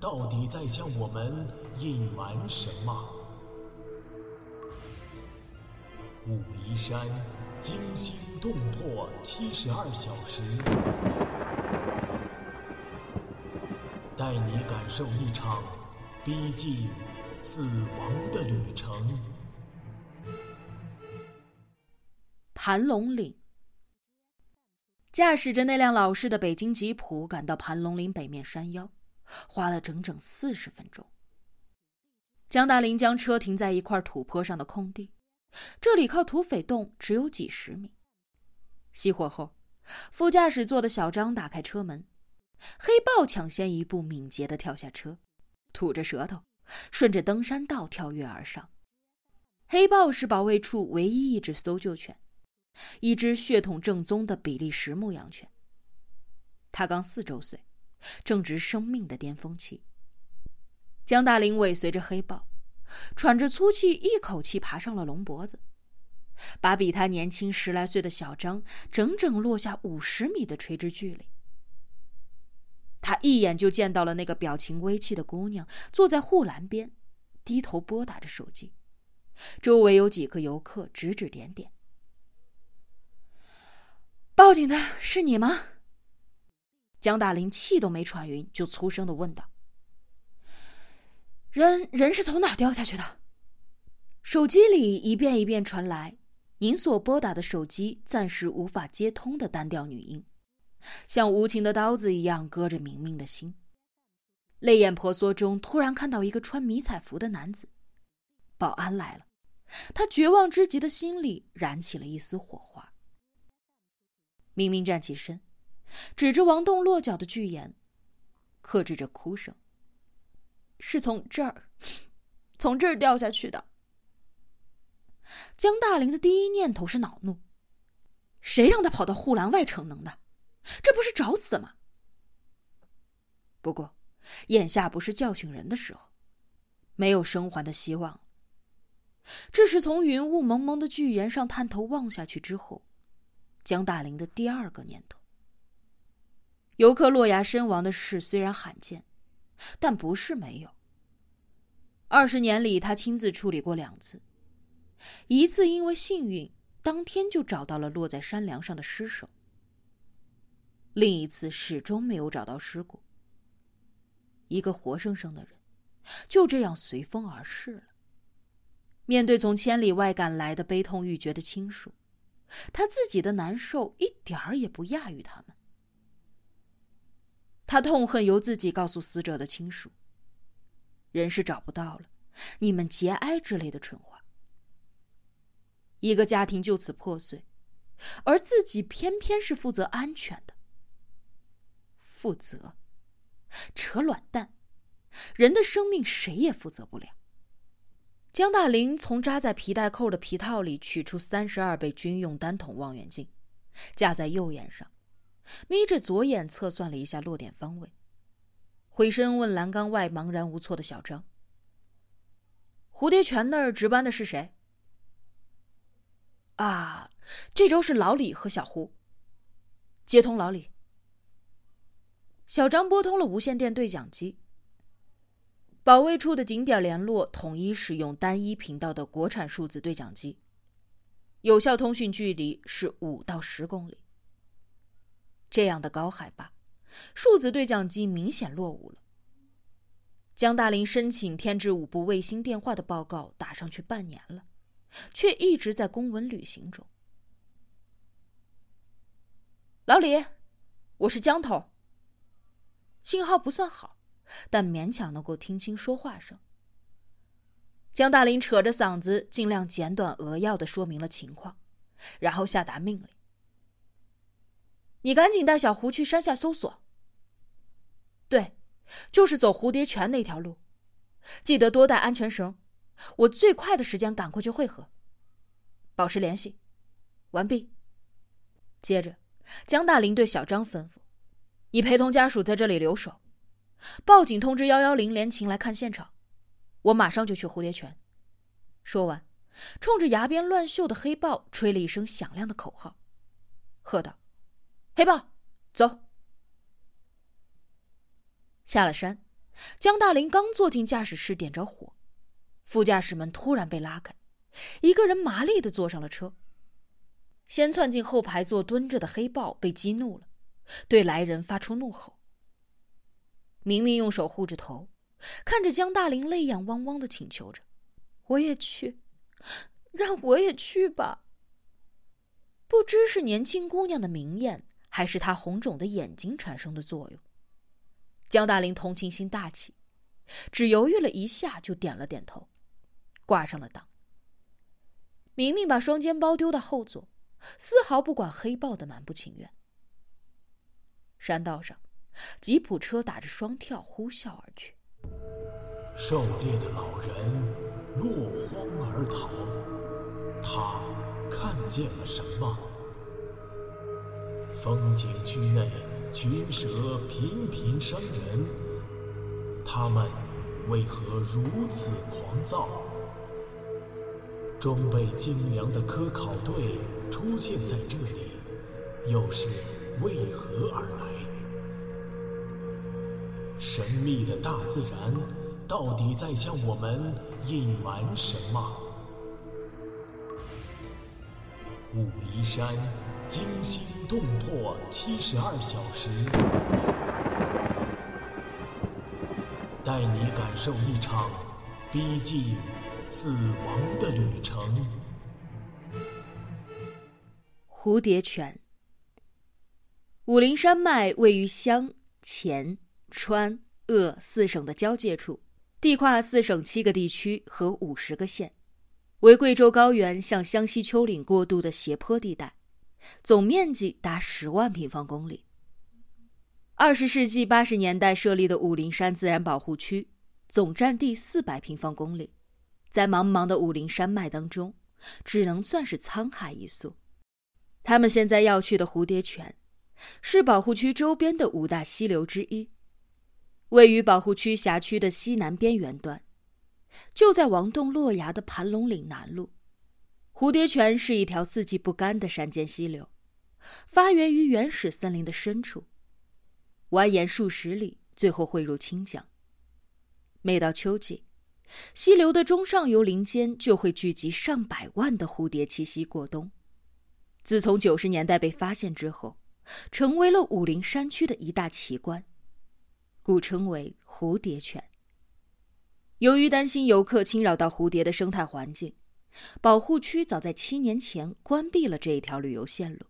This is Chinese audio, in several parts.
到底在向我们隐瞒什么？武夷山惊心动魄七十二小时，带你感受一场逼近死亡的旅程。盘龙岭。驾驶着那辆老式的北京吉普赶到盘龙岭北面山腰，花了整整四十分钟。江大林将车停在一块土坡上的空地，这里靠土匪洞只有几十米。熄火后，副驾驶座的小张打开车门，黑豹抢先一步，敏捷地跳下车，吐着舌头，顺着登山道跳跃而上。黑豹是保卫处唯一一只搜救犬。一只血统正宗的比利时牧羊犬。它刚四周岁，正值生命的巅峰期。江大林尾随着黑豹，喘着粗气，一口气爬上了龙脖子，把比他年轻十来岁的小张整整落下五十米的垂直距离。他一眼就见到了那个表情微气的姑娘，坐在护栏边，低头拨打着手机，周围有几个游客指指点点。报警的是你吗？江大林气都没喘匀，就粗声的问道：“人人是从哪儿掉下去的？”手机里一遍一遍传来您所拨打的手机暂时无法接通的单调女音，像无情的刀子一样割着明明的心。泪眼婆娑中，突然看到一个穿迷彩服的男子，保安来了，他绝望之极的心里燃起了一丝火花。明明站起身，指着王栋落脚的巨岩，克制着哭声：“是从这儿，从这儿掉下去的。”江大林的第一念头是恼怒：“谁让他跑到护栏外逞能的？这不是找死吗？”不过，眼下不是教训人的时候，没有生还的希望。这是从云雾蒙蒙的巨岩上探头望下去之后。江大林的第二个念头：游客落崖身亡的事虽然罕见，但不是没有。二十年里，他亲自处理过两次，一次因为幸运，当天就找到了落在山梁上的尸首；另一次始终没有找到尸骨。一个活生生的人，就这样随风而逝了。面对从千里外赶来的悲痛欲绝的亲属。他自己的难受一点儿也不亚于他们。他痛恨由自己告诉死者的亲属：“人是找不到了，你们节哀”之类的蠢话。一个家庭就此破碎，而自己偏偏是负责安全的。负责？扯卵蛋！人的生命谁也负责不了。江大林从扎在皮带扣的皮套里取出三十二倍军用单筒望远镜，架在右眼上，眯着左眼测算了一下落点方位，回身问栏杆外茫然无措的小张：“蝴蝶泉那儿值班的是谁？”“啊，这周是老李和小胡。”接通老李。小张拨通了无线电对讲机。保卫处的景点联络统一使用单一频道的国产数字对讲机，有效通讯距离是五到十公里。这样的高海拔，数字对讲机明显落伍了。江大林申请添置五部卫星电话的报告打上去半年了，却一直在公文旅行中。老李，我是江头。信号不算好。但勉强能够听清说话声。江大林扯着嗓子，尽量简短扼要的说明了情况，然后下达命令：“你赶紧带小胡去山下搜索。对，就是走蝴蝶泉那条路，记得多带安全绳。我最快的时间赶过去会合，保持联系。完毕。接着，江大林对小张吩咐：“你陪同家属在这里留守，报警通知幺幺零联勤来看现场。我马上就去蝴蝶泉。”说完，冲着崖边乱绣的黑豹吹了一声响亮的口号，喝道：“黑豹，走！”下了山，江大林刚坐进驾驶室，点着火，副驾驶门突然被拉开，一个人麻利的坐上了车。先窜进后排座蹲着的黑豹被激怒了，对来人发出怒吼。明明用手护着头，看着江大林泪眼汪汪的请求着：“我也去，让我也去吧。”不知是年轻姑娘的明艳，还是他红肿的眼睛产生的作用。江大林同情心大起，只犹豫了一下，就点了点头，挂上了档。明明把双肩包丢到后座，丝毫不管黑豹的蛮不情愿。山道上，吉普车打着双跳呼啸而去。狩猎的老人落荒而逃，他看见了什么？风景区内。群蛇频频伤人，他们为何如此狂躁？装备精良的科考队出现在这里，又是为何而来？神秘的大自然到底在向我们隐瞒什么？武夷山。惊心动魄七十二小时，带你感受一场逼近死亡的旅程。蝴蝶泉，武陵山脉位于湘、黔、川、鄂四省的交界处，地跨四省七个地区和五十个县，为贵州高原向湘西丘陵过渡的斜坡地带。总面积达十万平方公里。二十世纪八十年代设立的武陵山自然保护区，总占地四百平方公里，在茫茫的武陵山脉当中，只能算是沧海一粟。他们现在要去的蝴蝶泉，是保护区周边的五大溪流之一，位于保护区辖区的西南边缘段，就在王洞落崖的盘龙岭南麓。蝴蝶泉是一条四季不干的山间溪流，发源于原始森林的深处，蜿蜒数十里，最后汇入清江。每到秋季，溪流的中上游林间就会聚集上百万的蝴蝶栖息过冬。自从九十年代被发现之后，成为了武陵山区的一大奇观，故称为蝴蝶泉。由于担心游客侵扰到蝴蝶的生态环境。保护区早在七年前关闭了这一条旅游线路，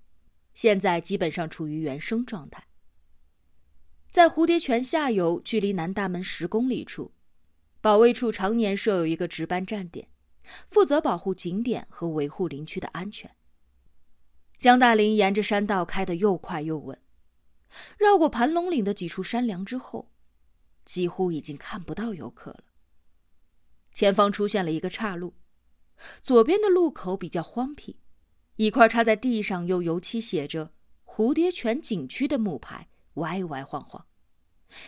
现在基本上处于原生状态。在蝴蝶泉下游，距离南大门十公里处，保卫处常年设有一个值班站点，负责保护景点和维护林区的安全。江大林沿着山道开得又快又稳，绕过盘龙岭的几处山梁之后，几乎已经看不到游客了。前方出现了一个岔路。左边的路口比较荒僻，一块插在地上用油漆写着“蝴蝶泉景区”的木牌歪歪晃晃。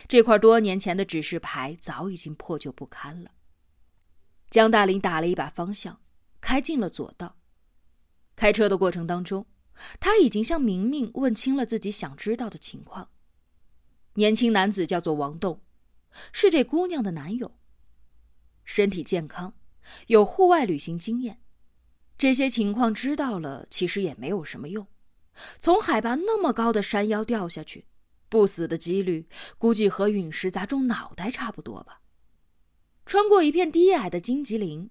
这块多年前的指示牌早已经破旧不堪了。江大林打了一把方向，开进了左道。开车的过程当中，他已经向明明问清了自己想知道的情况。年轻男子叫做王栋，是这姑娘的男友，身体健康。有户外旅行经验，这些情况知道了，其实也没有什么用。从海拔那么高的山腰掉下去，不死的几率估计和陨石砸中脑袋差不多吧。穿过一片低矮的荆棘林，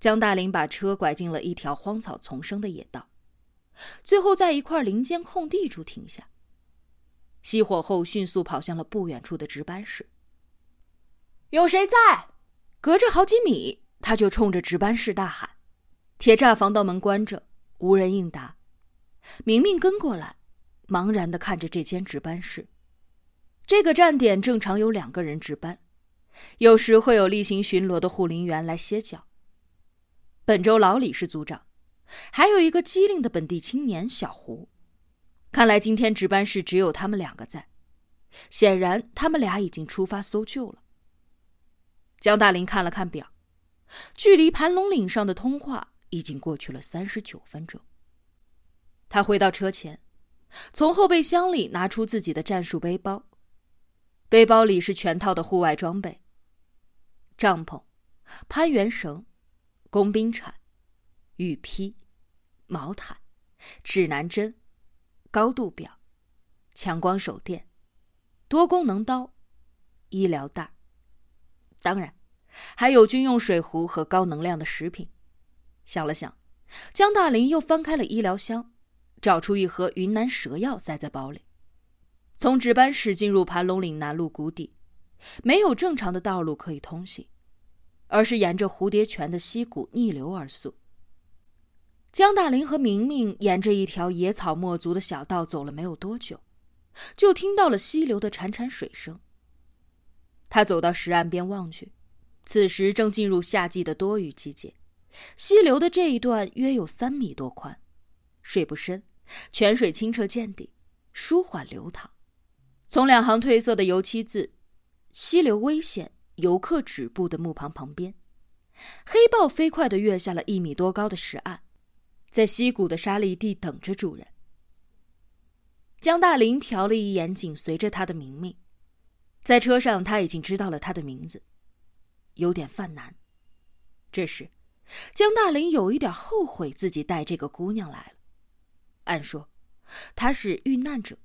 江大林把车拐进了一条荒草丛生的野道，最后在一块林间空地处停下。熄火后，迅速跑向了不远处的值班室。有谁在？隔着好几米。他就冲着值班室大喊：“铁栅防盗门关着，无人应答。”明明跟过来，茫然的看着这间值班室。这个站点正常有两个人值班，有时会有例行巡逻的护林员来歇脚。本周老李是组长，还有一个机灵的本地青年小胡。看来今天值班室只有他们两个在，显然他们俩已经出发搜救了。江大林看了看表，距离盘龙岭上的通话已经过去了三十九分钟。他回到车前，从后备箱里拿出自己的战术背包，背包里是全套的户外装备：帐篷、攀援绳、工兵铲、雨披、毛毯、指南针、高度表、强光手电、多功能刀、医疗袋，当然还有军用水壶和高能量的食品。想了想，江大林又翻开了医疗箱。找出一盒云南蛇药，塞在包里。从值班室进入盘龙岭南路谷底，没有正常的道路可以通行，而是沿着蝴蝶泉的溪谷逆流而溯。江大林和明明沿着一条野草没足的小道走了没有多久，就听到了溪流的潺潺水声。他走到石岸边望去，此时正进入夏季的多雨季节，溪流的这一段约有三米多宽，水不深。泉水清澈见底，舒缓流淌。从两行褪色的油漆字“溪流危险，游客止步”的木旁旁边，黑豹飞快地跃下了一米多高的石岸，在溪谷的沙砾地等着主人。江大林瞟了一眼紧随着他的明明，在车上他已经知道了他的名字，有点犯难。这时，江大林有一点后悔自己带这个姑娘来了。按说，她是遇难者，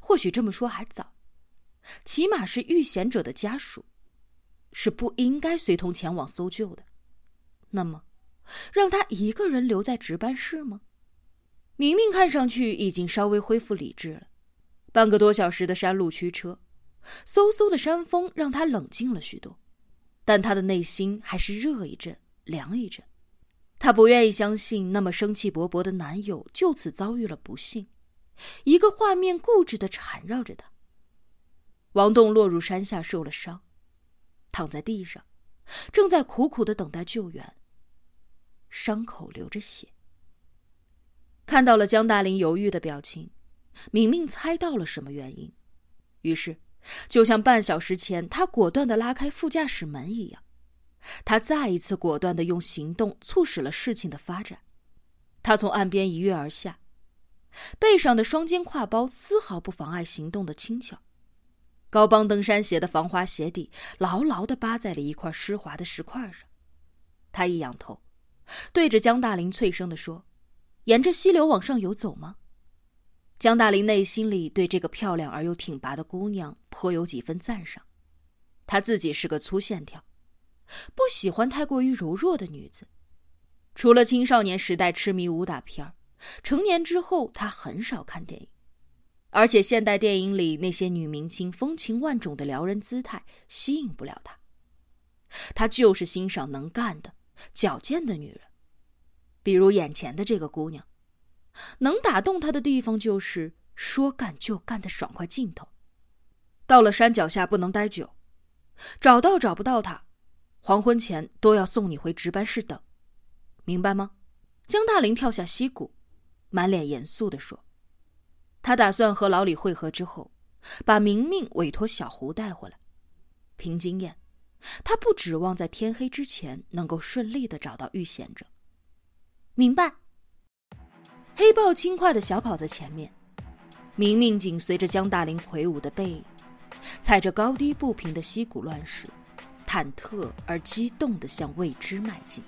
或许这么说还早，起码是遇险者的家属，是不应该随同前往搜救的。那么，让她一个人留在值班室吗？明明看上去已经稍微恢复理智了。半个多小时的山路驱车，嗖嗖的山风让他冷静了许多，但他的内心还是热一阵，凉一阵。他不愿意相信，那么生气勃勃的男友就此遭遇了不幸。一个画面固执的缠绕着他。王栋落入山下，受了伤，躺在地上，正在苦苦的等待救援。伤口流着血。看到了江大林犹豫的表情，明明猜到了什么原因，于是，就像半小时前他果断的拉开副驾驶门一样。他再一次果断的用行动促使了事情的发展。他从岸边一跃而下，背上的双肩挎包丝毫不妨碍行动的轻巧。高帮登山鞋的防滑鞋底牢牢的扒在了一块湿滑的石块上。他一仰头，对着江大林脆声的说：“沿着溪流往上游走吗？”江大林内心里对这个漂亮而又挺拔的姑娘颇有几分赞赏。他自己是个粗线条。不喜欢太过于柔弱的女子，除了青少年时代痴迷武打片成年之后他很少看电影，而且现代电影里那些女明星风情万种的撩人姿态吸引不了他，他就是欣赏能干的、矫健的女人，比如眼前的这个姑娘，能打动他的地方就是说干就干的爽快劲头。到了山脚下不能待久，找到找不到他。黄昏前都要送你回值班室等，明白吗？江大林跳下溪谷，满脸严肃地说：“他打算和老李会合之后，把明明委托小胡带回来。凭经验，他不指望在天黑之前能够顺利的找到遇险者。”明白。黑豹轻快的小跑在前面，明明紧随着江大林魁梧的背影，踩着高低不平的溪谷乱石。忐忑而激动的向未知迈进。